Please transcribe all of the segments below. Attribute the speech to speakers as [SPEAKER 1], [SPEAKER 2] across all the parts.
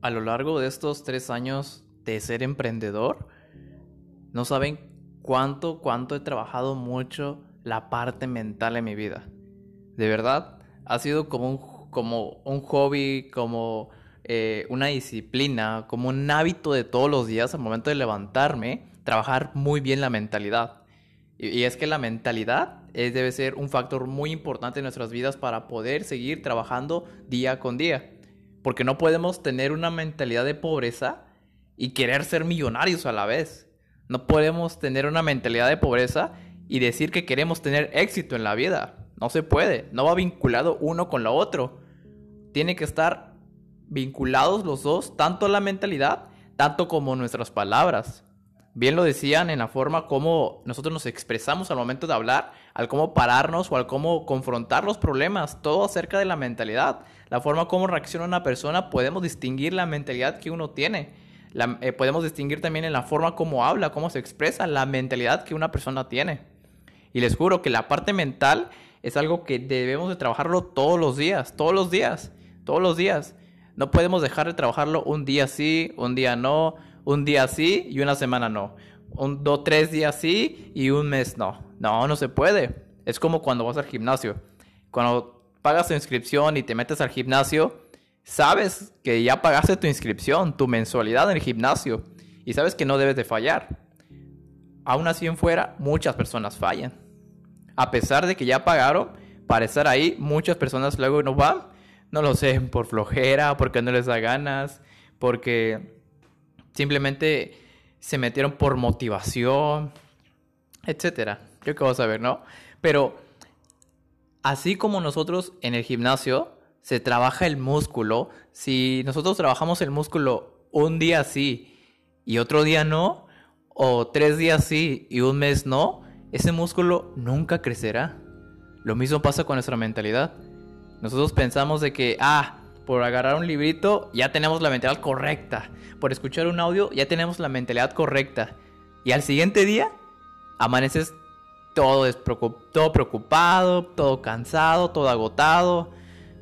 [SPEAKER 1] a lo largo de estos tres años de ser emprendedor, no saben cuánto, cuánto he trabajado mucho la parte mental en mi vida. De verdad, ha sido como un, como un hobby, como eh, una disciplina, como un hábito de todos los días al momento de levantarme, trabajar muy bien la mentalidad. Y, es que la mentalidad debe ser un factor muy importante en nuestras vidas para poder seguir trabajando día con día. Porque no podemos tener una mentalidad de pobreza y querer ser millonarios a la vez. No podemos tener una mentalidad de pobreza y decir que queremos tener éxito en la vida. No se puede. No va vinculado uno con lo otro. Tiene que estar vinculados los dos, tanto la mentalidad, tanto como nuestras palabras. Bien lo decían en la forma como nosotros nos expresamos al momento de hablar, al cómo pararnos o al cómo confrontar los problemas, todo acerca de la mentalidad la forma como reacciona una persona, podemos distinguir la mentalidad que uno tiene. Eh, podemos distinguir también en la forma como habla, cómo se expresa, la mentalidad que una persona tiene. Y les juro que la parte mental es algo que debemos de trabajarlo todos los días, todos los días, todos los días. No podemos dejar de trabajarlo un día sí, un día no, un día sí y una semana no. Un, dos, tres días sí y un mes no. No, no se puede. Es como cuando vas al gimnasio. Cuando pagas tu inscripción y te metes al gimnasio, sabes que ya pagaste tu inscripción, tu mensualidad en el gimnasio y sabes que no debes de fallar. Aún así en fuera, muchas personas fallan. A pesar de que ya pagaron para estar ahí, muchas personas luego no van. No lo sé, por flojera, porque no les da ganas, porque simplemente se metieron por motivación, etcétera. Yo que vas a ver, ¿no? Pero así como nosotros en el gimnasio se trabaja el músculo, si nosotros trabajamos el músculo un día sí y otro día no, o tres días sí y un mes no, ese músculo nunca crecerá. Lo mismo pasa con nuestra mentalidad. Nosotros pensamos de que, ah, por agarrar un librito ya tenemos la mentalidad correcta. Por escuchar un audio ya tenemos la mentalidad correcta. Y al siguiente día amaneces todo, todo preocupado, todo cansado, todo agotado,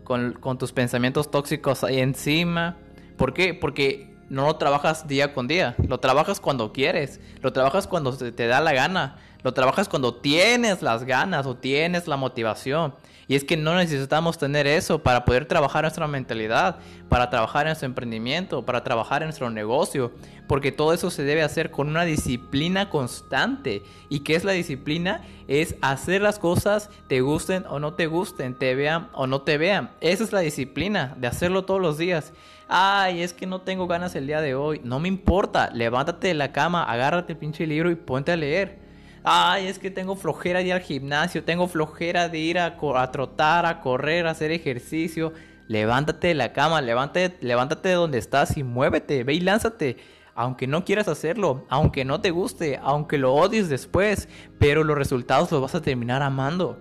[SPEAKER 1] con, tus pensamientos tóxicos ahí encima. ¿Por qué? Porque no lo trabajas día con día, lo trabajas cuando quieres, lo trabajas cuando te da la gana, lo trabajas cuando tienes las ganas o tienes la motivación. Y es que no necesitamos tener eso para poder trabajar nuestra mentalidad, para trabajar en nuestro emprendimiento, para trabajar en nuestro negocio, porque todo eso se debe hacer con una disciplina constante. ¿Y qué es la disciplina? Es hacer las cosas, te gusten o no te gusten, te vean o no te vean. Esa es la disciplina, de hacerlo todos los días. Ay, es que no tengo ganas el día de hoy. No me importa, levántate de la cama, agárrate el pinche libro y ponte a leer ay, es que tengo flojera de ir al gimnasio, tengo flojera de ir a, trotar, a correr, a hacer ejercicio. Levántate de la cama, levántate, levántate de donde estás y muévete, ve y lánzate. Aunque no quieras hacerlo, aunque no te guste, aunque lo odies después, pero los resultados los vas a terminar amando.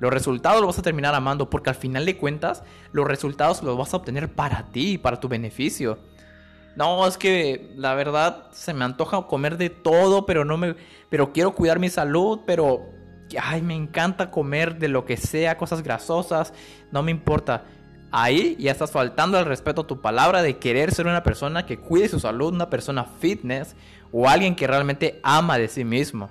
[SPEAKER 1] Los resultados los vas a terminar amando porque al final de cuentas los resultados los vas a obtener para ti, para tu beneficio. No, es que la verdad se me antoja comer de todo, pero no me pero quiero cuidar mi salud, pero ay, me encanta comer de lo que sea, cosas grasosas, no me importa. Ahí ya estás faltando al respeto a tu palabra de querer ser una persona que cuide su salud, una persona fitness o alguien que realmente ama de sí mismo.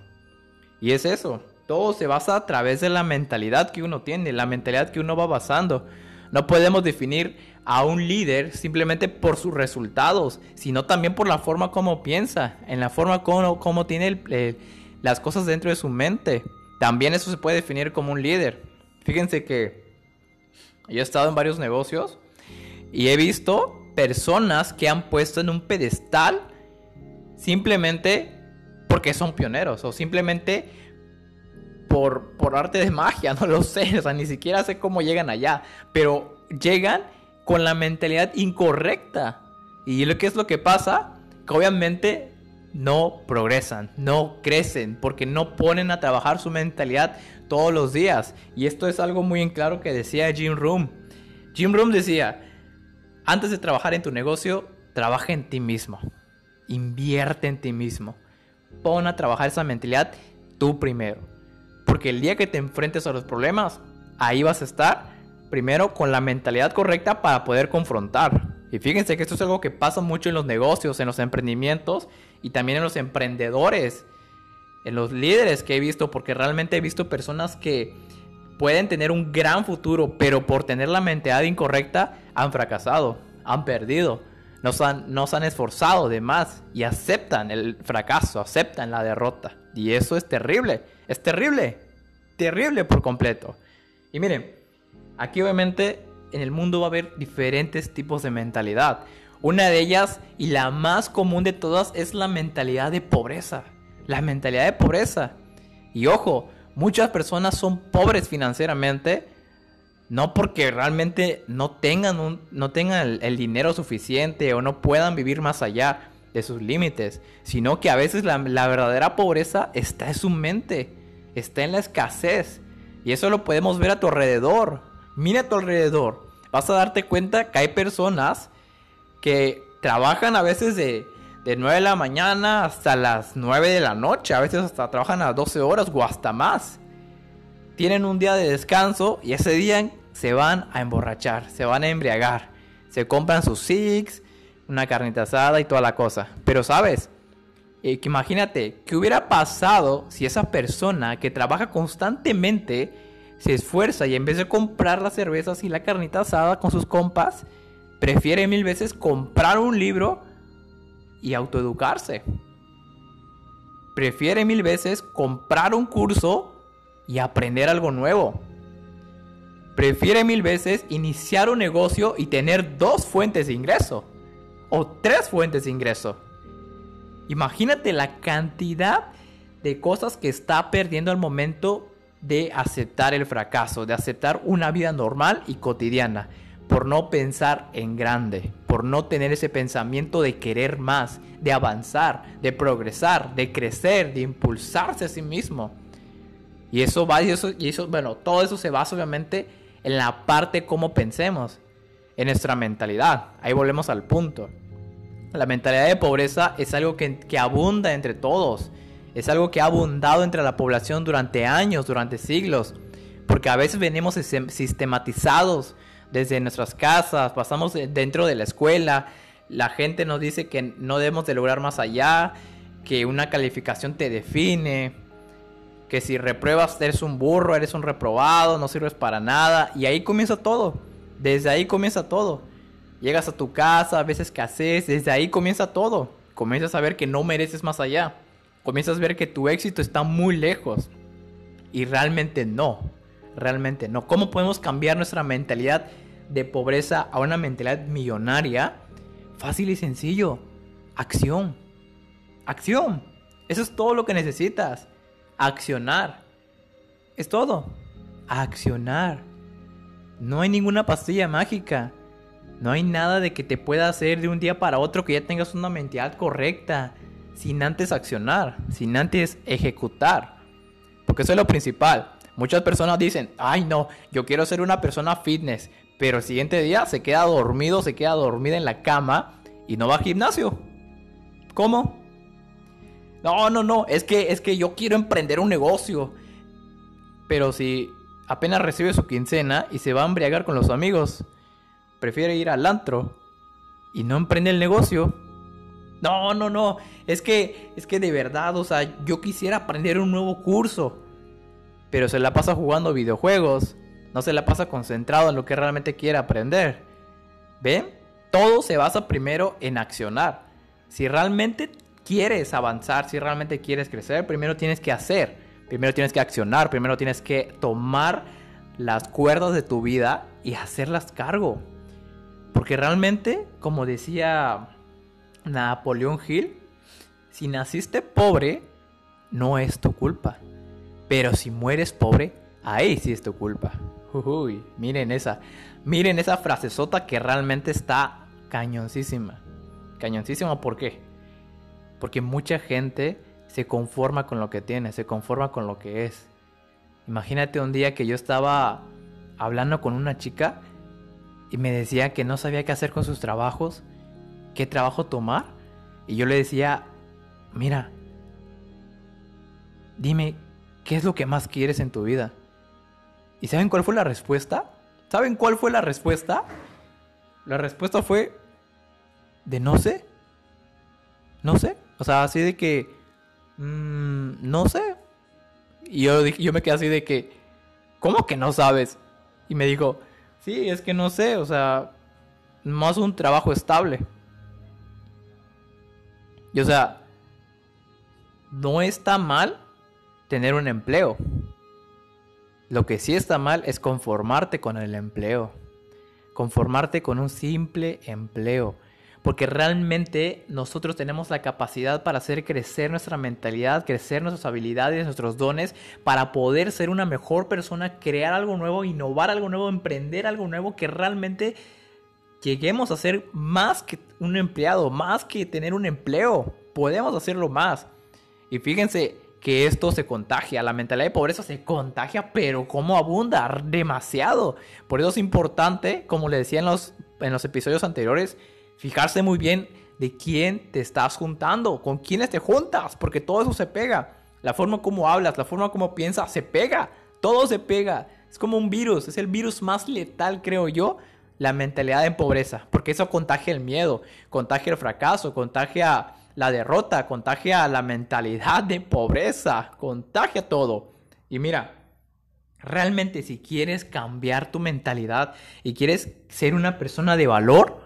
[SPEAKER 1] Y es eso, todo se basa a través de la mentalidad que uno tiene, la mentalidad que uno va basando. No podemos definir a un líder simplemente por sus resultados, sino también por la forma como piensa, en la forma como, tiene las cosas dentro de su mente. También eso se puede definir como un líder. Fíjense que yo he estado en varios negocios y he visto personas que han puesto en un pedestal simplemente porque son pioneros o simplemente por, por arte de magia, no lo sé, o sea, ni siquiera sé cómo llegan allá, pero llegan con la mentalidad incorrecta. Y lo que es lo que pasa, que obviamente no progresan, no crecen, porque no ponen a trabajar su mentalidad todos los días. Y esto es algo muy en claro que decía Jim Room. Jim Room decía, antes de trabajar en tu negocio, trabaja en ti mismo. Invierte en ti mismo. Pon a trabajar esa mentalidad tú primero. Porque el día que te enfrentes a los problemas, ahí vas a estar primero con la mentalidad correcta para poder confrontar. Y fíjense que esto es algo que pasa mucho en los negocios, en los emprendimientos y también en los emprendedores, en los líderes que he visto, porque realmente he visto personas que pueden tener un gran futuro, pero por tener la mentalidad incorrecta han fracasado, han perdido, no se han, no se han esforzado de más y aceptan el fracaso, aceptan la derrota. Y eso es terrible, es terrible, terrible por completo. Y miren, aquí obviamente en el mundo va a haber diferentes tipos de mentalidad. Una de ellas y la más común de todas es la mentalidad de pobreza. La mentalidad de pobreza. Y ojo, muchas personas son pobres financieramente no porque realmente no tengan, no tengan el, dinero suficiente o no puedan vivir más allá de sus límites, sino que a veces la, verdadera pobreza está en su mente, está en la escasez. Y eso lo podemos ver a tu alrededor. Mira a tu alrededor. Vas a darte cuenta que hay personas que trabajan a veces de, de 9 de la mañana hasta las 9 de la noche. A veces hasta trabajan a 12 horas o hasta más. Tienen un día de descanso y ese día se van a emborrachar, se van a embriagar. Se compran sus six, una carnita asada y toda la cosa. Pero sabes, eh, que imagínate, ¿qué hubiera pasado si esa persona que trabaja constantemente se esfuerza y en vez de comprar las cervezas y la carnita asada con sus compas, prefiere mil veces comprar un libro y autoeducarse. Prefiere mil veces comprar un curso y aprender algo nuevo. Prefiere mil veces iniciar un negocio y tener dos fuentes de ingreso. O tres fuentes de ingreso. Imagínate la cantidad de cosas que está perdiendo al momento de aceptar el fracaso, de aceptar una vida normal y cotidiana, por no pensar en grande, por no tener ese pensamiento de querer más, de avanzar, de progresar, de crecer, de impulsarse a sí mismo. Y eso va, y eso, y bueno, todo eso se basa obviamente en la parte como pensemos, en nuestra mentalidad. Ahí volvemos al punto. La mentalidad de pobreza es algo que, que abunda entre todos. Es algo que ha abundado entre la población durante años, durante siglos, porque a veces venimos sistematizados desde nuestras casas, pasamos dentro de la escuela, la gente nos dice que no debemos de lograr más allá, que una calificación te define, que si repruebas eres un burro, eres un reprobado, no sirves para nada, y ahí comienza todo, desde ahí comienza todo. Llegas a tu casa, a veces que haces, desde ahí comienza todo. Comienzas a ver que no mereces más allá comienzas a ver que tu éxito está muy lejos. Y realmente no, realmente no. ¿Cómo podemos cambiar nuestra mentalidad de pobreza a una mentalidad millonaria? Fácil y sencillo. Acción. Acción. Eso es todo lo que necesitas. Accionar. Es todo. Accionar. No hay ninguna pastilla mágica. No hay nada de que te pueda hacer de un día para otro que ya tengas una mentalidad correcta sin antes accionar, sin antes ejecutar. Porque eso es lo principal. Muchas personas dicen, ay no, yo quiero ser una persona fitness, pero el siguiente día se queda dormido, se queda dormida en la cama y no va al gimnasio. ¿Cómo? No, no, no, es que, es que yo quiero emprender un negocio. Pero si apenas recibe su quincena y se va a embriagar con los amigos, prefiere ir al antro y no emprende el negocio, no, no, no. Es que, es que de verdad, o sea, yo quisiera aprender un nuevo curso. Pero se la pasa jugando videojuegos. No se la pasa concentrado en lo que realmente quiere aprender. ¿Ven? Todo se basa primero en accionar. Si realmente quieres avanzar, si realmente quieres crecer, primero tienes que hacer. Primero tienes que accionar. Primero tienes que tomar las cuerdas de tu vida y hacerlas cargo. Porque realmente, como decía Napoleón Hill, si naciste pobre, no es tu culpa. Pero si mueres pobre, ahí sí es tu culpa. Uy, miren esa, miren esa frasezota que realmente está cañoncísima. Cañoncísima, ¿por qué? Porque mucha gente se conforma con lo que tiene, se conforma con lo que es. Imagínate un día que yo estaba hablando con una chica y me decía que no sabía qué hacer con sus trabajos qué trabajo tomar. Y yo le decía, mira, dime, ¿qué es lo que más quieres en tu vida? ¿Y saben cuál fue la respuesta? ¿Saben cuál fue la respuesta? La respuesta fue de no sé. No sé. O sea, así de que... Mm, no sé. Y yo, yo me quedé así de que... ¿Cómo que no sabes? Y me dijo, sí, es que no sé, o sea, más un trabajo estable. Y o sea, no está mal tener un empleo. Lo que sí está mal es conformarte con el empleo. Conformarte con un simple empleo. Porque realmente nosotros tenemos la capacidad para hacer crecer nuestra mentalidad, crecer nuestras habilidades, nuestros dones, para poder ser una mejor persona, crear algo nuevo, innovar algo nuevo, emprender algo nuevo que realmente lleguemos a ser más que un empleado, más que tener un empleo. Podemos hacerlo más. Y fíjense que esto se contagia, la mentalidad de pobreza se contagia, pero como abunda demasiado. Por eso es importante, como le decía en los, en los episodios anteriores, fijarse muy bien de quién te estás juntando, con quiénes te juntas, porque todo eso se pega. La forma como hablas, la forma como piensas, se pega. Todo se pega. Es como un virus, es el virus más letal, creo yo, la mentalidad de pobreza, porque eso contagia el miedo, contagia el fracaso, contagia la derrota, contagia la mentalidad de pobreza, contagia todo. Y mira, realmente si quieres cambiar tu mentalidad y quieres ser una persona de valor,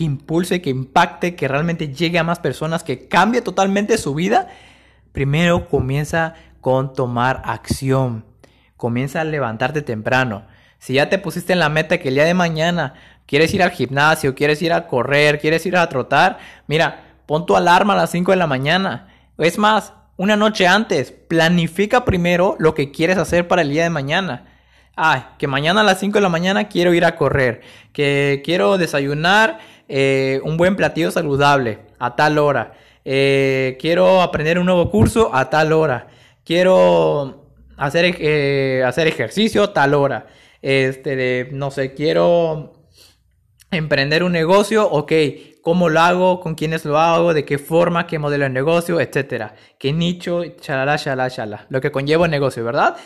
[SPEAKER 1] que impulse, que impacte, que realmente llegue a más personas, que cambie totalmente su vida, primero comienza con tomar acción. Comienza a levantarte temprano. Si ya te pusiste en la meta que el día de mañana quieres ir al gimnasio, quieres ir a correr, quieres ir a trotar, mira, pon tu alarma a las 5 de la mañana. Es más, una noche antes, planifica primero lo que quieres hacer para el día de mañana. Ay, que mañana a las 5 de la mañana quiero ir a correr, que quiero desayunar eh, un buen platillo saludable a tal hora. Eh, quiero aprender un nuevo curso a tal hora. Quiero hacer, eh, hacer ejercicio a tal hora. Este, no sé, quiero emprender un negocio, ok, ¿cómo lo hago? ¿Con quiénes lo hago? ¿De qué forma? ¿Qué modelo de negocio? Etcétera. ¿Qué nicho? Chalala, chalala, chalala. Lo que conlleva el negocio, ¿verdad?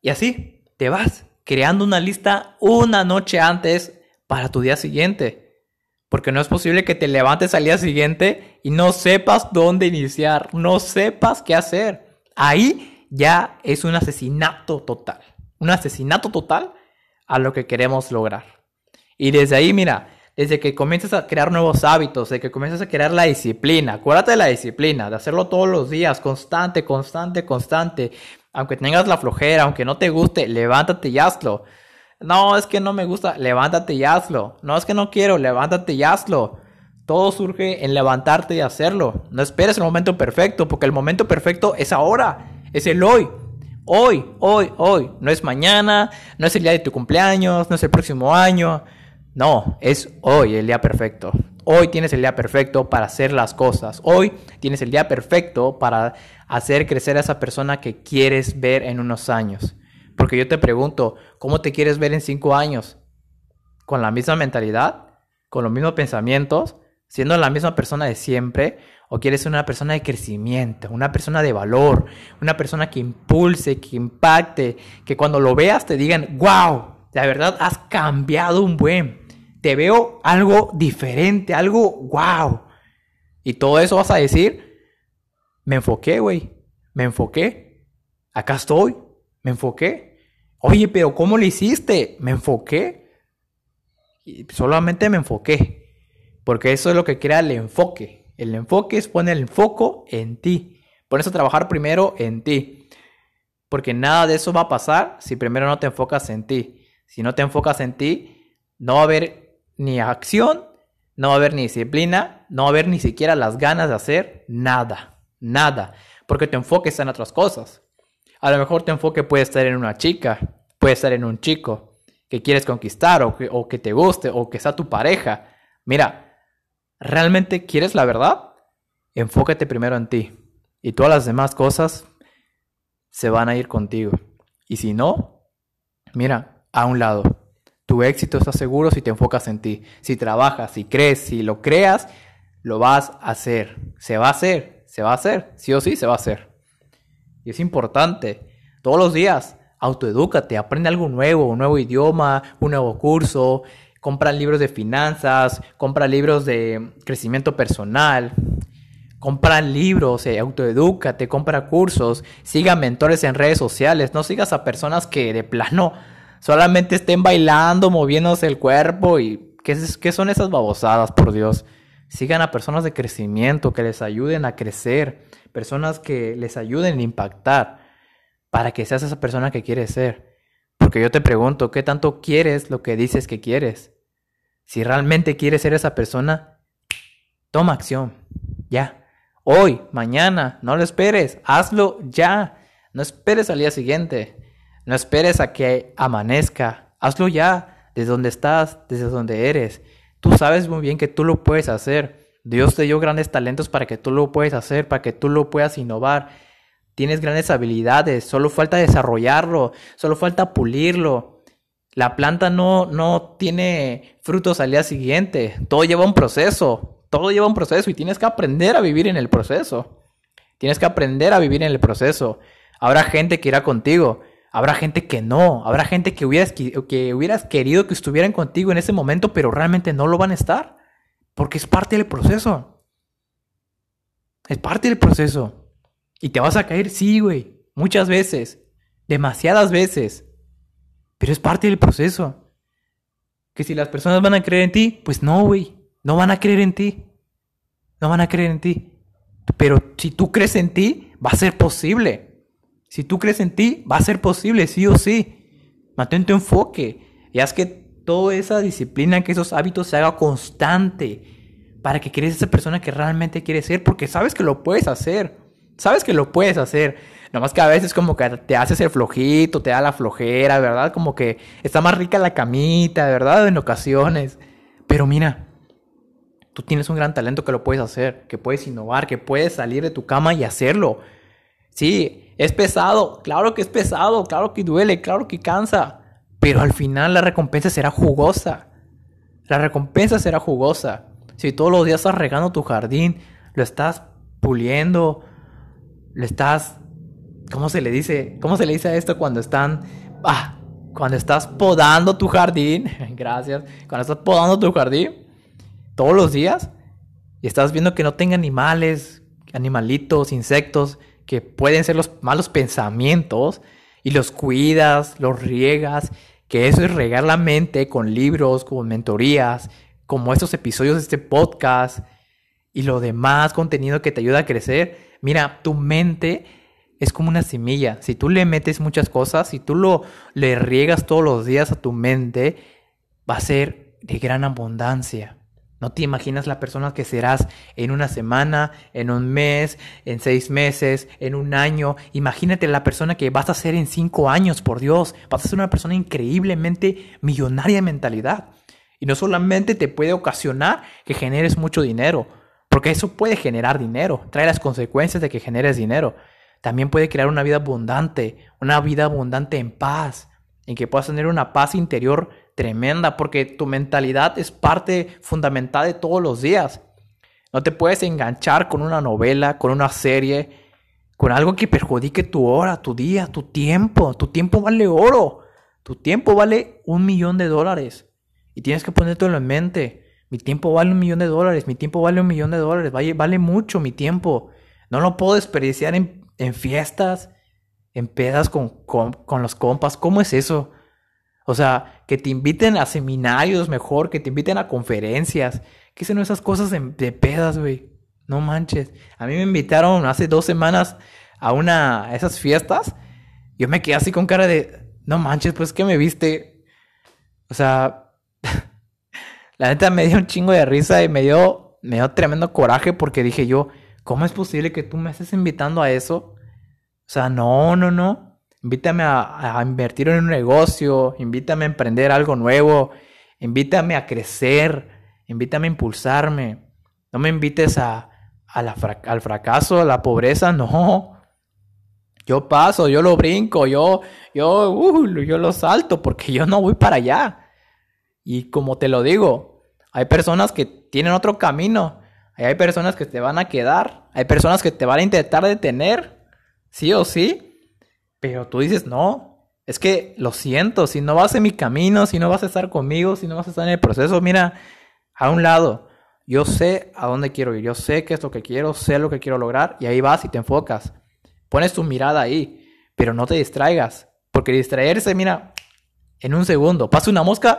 [SPEAKER 1] Y así te vas creando una lista una noche antes para tu día siguiente. Porque no es posible que te levantes al día siguiente y no sepas dónde iniciar, no sepas qué hacer. Ahí ya es un asesinato total. Un asesinato total a lo que queremos lograr. Y desde ahí, mira, desde que comienzas a crear nuevos hábitos, desde que comienzas a crear la disciplina, acuérdate de la disciplina, de hacerlo todos los días, constante, constante, constante. Aunque tengas la flojera, aunque no te guste, levántate y hazlo. No, es que no me gusta, levántate y hazlo. No, es que no quiero, levántate y hazlo. Todo surge en levantarte y hacerlo. No esperes el momento perfecto, porque el momento perfecto es ahora, es el hoy. Hoy, hoy, hoy. No es mañana, no es el día de tu cumpleaños, no es el próximo año. No, es hoy el día perfecto. Hoy tienes el día perfecto para hacer las cosas. Hoy tienes el día perfecto para hacer crecer a esa persona que quieres ver en unos años. Porque yo te pregunto, ¿cómo te quieres ver en cinco años? ¿Con la misma mentalidad? ¿Con los mismos pensamientos? ¿Siendo la misma persona de siempre? ¿O quieres ser una persona de crecimiento? Una persona de valor? Una persona que impulse, que impacte, que cuando lo veas te digan, wow, la verdad has cambiado un buen. Te veo algo diferente, algo wow. Y todo eso vas a decir, me enfoqué, güey. Me enfoqué. Acá estoy. Me enfoqué. Oye, pero ¿cómo lo hiciste? Me enfoqué. Y solamente me enfoqué. Porque eso es lo que crea el enfoque. El enfoque es poner el foco en ti. Por eso trabajar primero en ti. Porque nada de eso va a pasar si primero no te enfocas en ti. Si no te enfocas en ti, no va a haber ni acción, no va a haber ni disciplina, no va a haber ni siquiera las ganas de hacer nada. Nada. Porque te enfoques en otras cosas. A lo mejor tu enfoque puede estar en una chica, puede estar en un chico que quieres conquistar o que, te guste o que sea tu pareja. Mira, ¿realmente quieres la verdad? Enfócate primero en ti y todas las demás cosas se van a ir contigo. Y si no, mira, a un lado. Tu éxito está seguro si te enfocas en ti. Si trabajas, si crees, si lo creas, lo vas a hacer. Se va a hacer, se va a hacer. Sí o sí, se va a hacer. Y es importante. Todos los días, autoedúcate, aprende algo nuevo, un nuevo idioma, un nuevo curso. compra libros de finanzas, compra libros de crecimiento personal, compra libros, eh, autoedúcate, compra cursos, siga mentores en redes sociales, no sigas a personas que de plano solamente estén bailando, moviéndose el cuerpo y ¿qué, qué son esas babosadas, por Dios? Sigan a personas de crecimiento que les ayuden a crecer, personas que les ayuden a impactar para que seas esa persona que quieres ser. Porque yo te pregunto, ¿qué tanto quieres lo que dices que quieres? Si realmente quieres ser esa persona, toma acción. Ya. Hoy, mañana, no lo esperes. Hazlo ya. No esperes al día siguiente. No esperes a que amanezca. Hazlo ya. Desde donde estás, desde donde eres. Tú sabes muy bien que tú lo puedes hacer. Dios te dio grandes talentos para que tú lo puedas hacer, para que tú lo puedas innovar. Tienes grandes habilidades, solo falta desarrollarlo, solo falta pulirlo. La planta no, no tiene frutos al día siguiente, todo lleva un proceso, todo lleva un proceso y tienes que aprender a vivir en el proceso. Tienes que aprender a vivir en el proceso. Habrá gente que irá contigo, habrá gente que no, habrá gente que hubieras, que hubieras querido que estuvieran contigo en ese momento, pero realmente no lo van a estar, porque es parte del proceso. Es parte del proceso. Y te vas a caer, sí, güey. Muchas veces. Demasiadas veces. Pero es parte del proceso. Que si las personas van a creer en ti, pues no, güey. No van a creer en ti. No van a creer en ti. Pero si tú crees en ti, va a ser posible. Si tú crees en ti, va a ser posible, sí o sí. Mantén tu enfoque. Y haz que toda esa disciplina, que esos hábitos se haga constante. Para que crees esa persona que realmente quieres ser. Porque sabes que lo puedes hacer. Sabes que lo puedes hacer. Nomás que a veces como que te haces el flojito, te da la flojera, ¿verdad? Como que está más rica la camita, ¿verdad? En ocasiones. Pero mira, tú tienes un gran talento que lo puedes hacer, que puedes innovar, que puedes salir de tu cama y hacerlo. Sí, es pesado, claro que es pesado, claro que duele, claro que cansa. Pero al final la recompensa será jugosa. La recompensa será jugosa. Si todos los días estás regando tu jardín, lo estás puliendo, le estás, ¿cómo se le dice? ¿Cómo se le dice a esto cuando están, ah, cuando estás podando tu jardín? Gracias. Cuando estás podando tu jardín todos los días y estás viendo que no tenga animales, animalitos, insectos que pueden ser los malos pensamientos y los cuidas, los riegas, que eso es regar la mente con libros, con mentorías, como estos episodios de este podcast y lo demás contenido que te ayuda a crecer Mira, tu mente es como una semilla. Si tú le metes muchas cosas, si tú lo le riegas todos los días a tu mente, va a ser de gran abundancia. No te imaginas la persona que serás en una semana, en un mes, en seis meses, en un año. Imagínate la persona que vas a ser en cinco años, por Dios. Vas a ser una persona increíblemente millonaria de mentalidad. Y no solamente te puede ocasionar que generes mucho dinero, porque eso puede generar dinero, trae las consecuencias de que generes dinero. También puede crear una vida abundante, una vida abundante en paz, en que puedas tener una paz interior tremenda, porque tu mentalidad es parte fundamental de todos los días. No te puedes enganchar con una novela, con una serie, con algo que perjudique tu hora, tu día, tu tiempo. Tu tiempo vale oro. Tu tiempo vale un millón de dólares. Y tienes que ponértelo en mente. Mi tiempo vale un millón de dólares, mi tiempo vale un millón de dólares, vale, vale mucho mi tiempo. No lo puedo desperdiciar en, fiestas, en pedas con, con, los compas. ¿Cómo es eso? O sea, que te inviten a seminarios mejor, que te inviten a conferencias. ¿Qué son esas cosas de, de pedas, güey? No manches. A mí me invitaron hace dos semanas a una a esas fiestas. Yo me quedé así con cara de, no manches, pues que me viste. O sea, la neta me dio un chingo de risa y me dio, me dio tremendo coraje porque dije yo, ¿cómo es posible que tú me estés invitando a eso? O sea, no, no, no. Invítame a, invertir en un negocio, invítame a emprender algo nuevo, invítame a crecer, invítame a impulsarme. No me invites a, al fracaso, a la pobreza, no. Yo paso, yo lo brinco, yo, yo, uh, yo lo salto porque yo no voy para allá. Y como te lo digo, hay personas que tienen otro camino. Hay personas que te van a quedar. Hay personas que te van a intentar detener. Sí o sí. Pero tú dices, no, Es que lo siento, si no vas en mi camino, si no vas a estar conmigo, si no vas a estar en el proceso, mira, a un lado. Yo sé a dónde quiero ir, yo sé qué es lo que quiero, sé lo que quiero lograr y ahí vas y te enfocas. Pones tu mirada ahí, pero no te distraigas, porque distraerse, mira, en un segundo, pasa una mosca,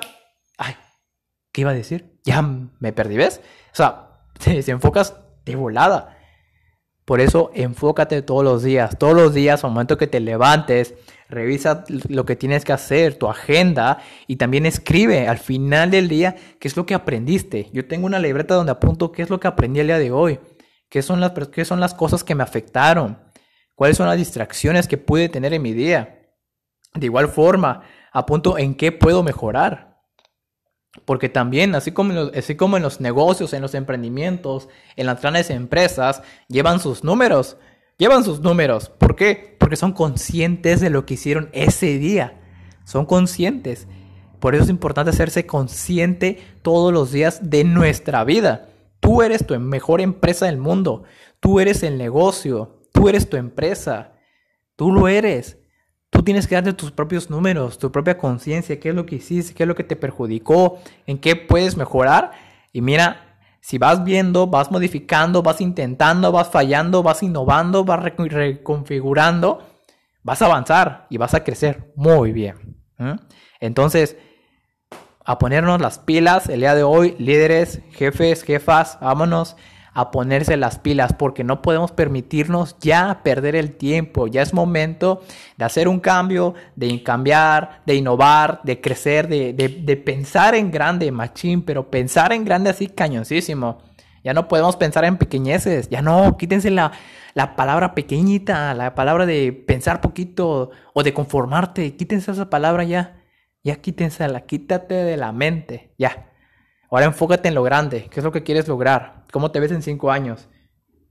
[SPEAKER 1] ay, ¿qué iba a decir? Ya me perdí, ¿ves? O sea, te enfocas de volada. Por eso enfócate todos los días, todos los días, al momento que te levantes, revisa lo que tienes que hacer, tu agenda y también escribe al final del día qué es lo que aprendiste. Yo tengo una libreta donde apunto qué es lo que aprendí el día de hoy, qué son las, qué son las cosas que me afectaron, cuáles son las distracciones que pude tener en mi día. De igual forma, apunto en qué puedo mejorar. Porque también, así como, en los, negocios, en los emprendimientos, en las grandes empresas, llevan sus números. Llevan sus números. ¿Por qué? Porque son conscientes de lo que hicieron ese día. Son conscientes. Por eso es importante hacerse consciente todos los días de nuestra vida. Tú eres tu mejor empresa del mundo. Tú eres el negocio. Tú eres tu empresa. Tú lo eres. Tú tienes que darte tus propios números, tu propia conciencia, qué es lo que hiciste, qué es lo que te perjudicó, en qué puedes mejorar. Y mira, si vas viendo, vas modificando, vas intentando, vas fallando, vas innovando, vas reconfigurando, vas a avanzar y vas a crecer muy bien. Entonces, a ponernos las pilas el día de hoy, líderes, jefes, jefas, vámonos a ponerse las pilas porque no podemos permitirnos ya perder el tiempo. Ya es momento de hacer un cambio, de cambiar, de innovar, de crecer, de, de, pensar en grande, machín, pero pensar en grande así cañoncísimo. Ya no podemos pensar en pequeñeces, ya no, quítense la, la palabra pequeñita, la palabra de pensar poquito o de conformarte, quítense esa palabra ya, ya quítensela, quítate de la mente, ya. Ahora enfócate en lo grande, qué es lo que quieres lograr, ¿Cómo te ves en cinco años?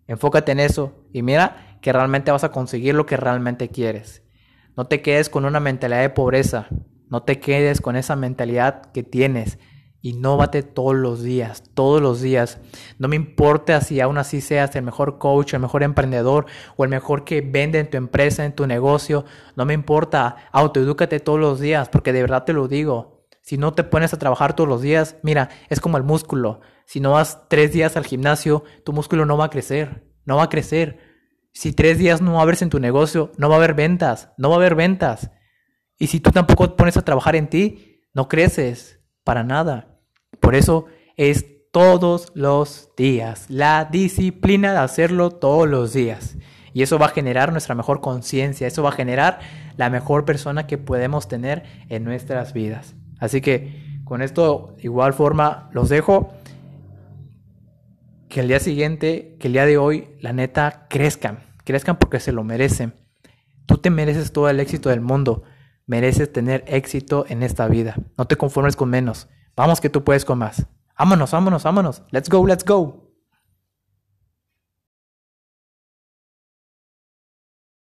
[SPEAKER 1] Enfócate en eso y mira que realmente vas a conseguir lo que realmente quieres. No te quedes con una mentalidad de pobreza. No te quedes con esa mentalidad que tienes. Innovate todos los días, todos los días. No me importa si aún así seas el mejor coach, el mejor emprendedor o el mejor que vende en tu empresa, en tu negocio. No me importa. Autoedúcate todos los días porque de verdad te lo digo. Si no te pones a trabajar todos los días, mira, es como el músculo. Si no vas tres días al gimnasio, tu músculo no va a crecer, no va a crecer. Si tres días no abres en tu negocio, no va a haber ventas, no va a haber ventas. Y si tú tampoco te pones a trabajar en ti, no creces para nada. Por eso es todos los días, la disciplina de hacerlo todos los días. Y eso va a generar nuestra mejor conciencia, eso va a generar la mejor persona que podemos tener en nuestras vidas. Así que con esto, igual forma, los dejo. Que el día siguiente, que el día de hoy, la neta, crezcan. Crezcan porque se lo merecen. Tú te mereces todo el éxito del mundo. Mereces tener éxito en esta vida. No te conformes con menos. Vamos que tú puedes con más. Vámonos, vámonos, vámonos. Let's go, let's go.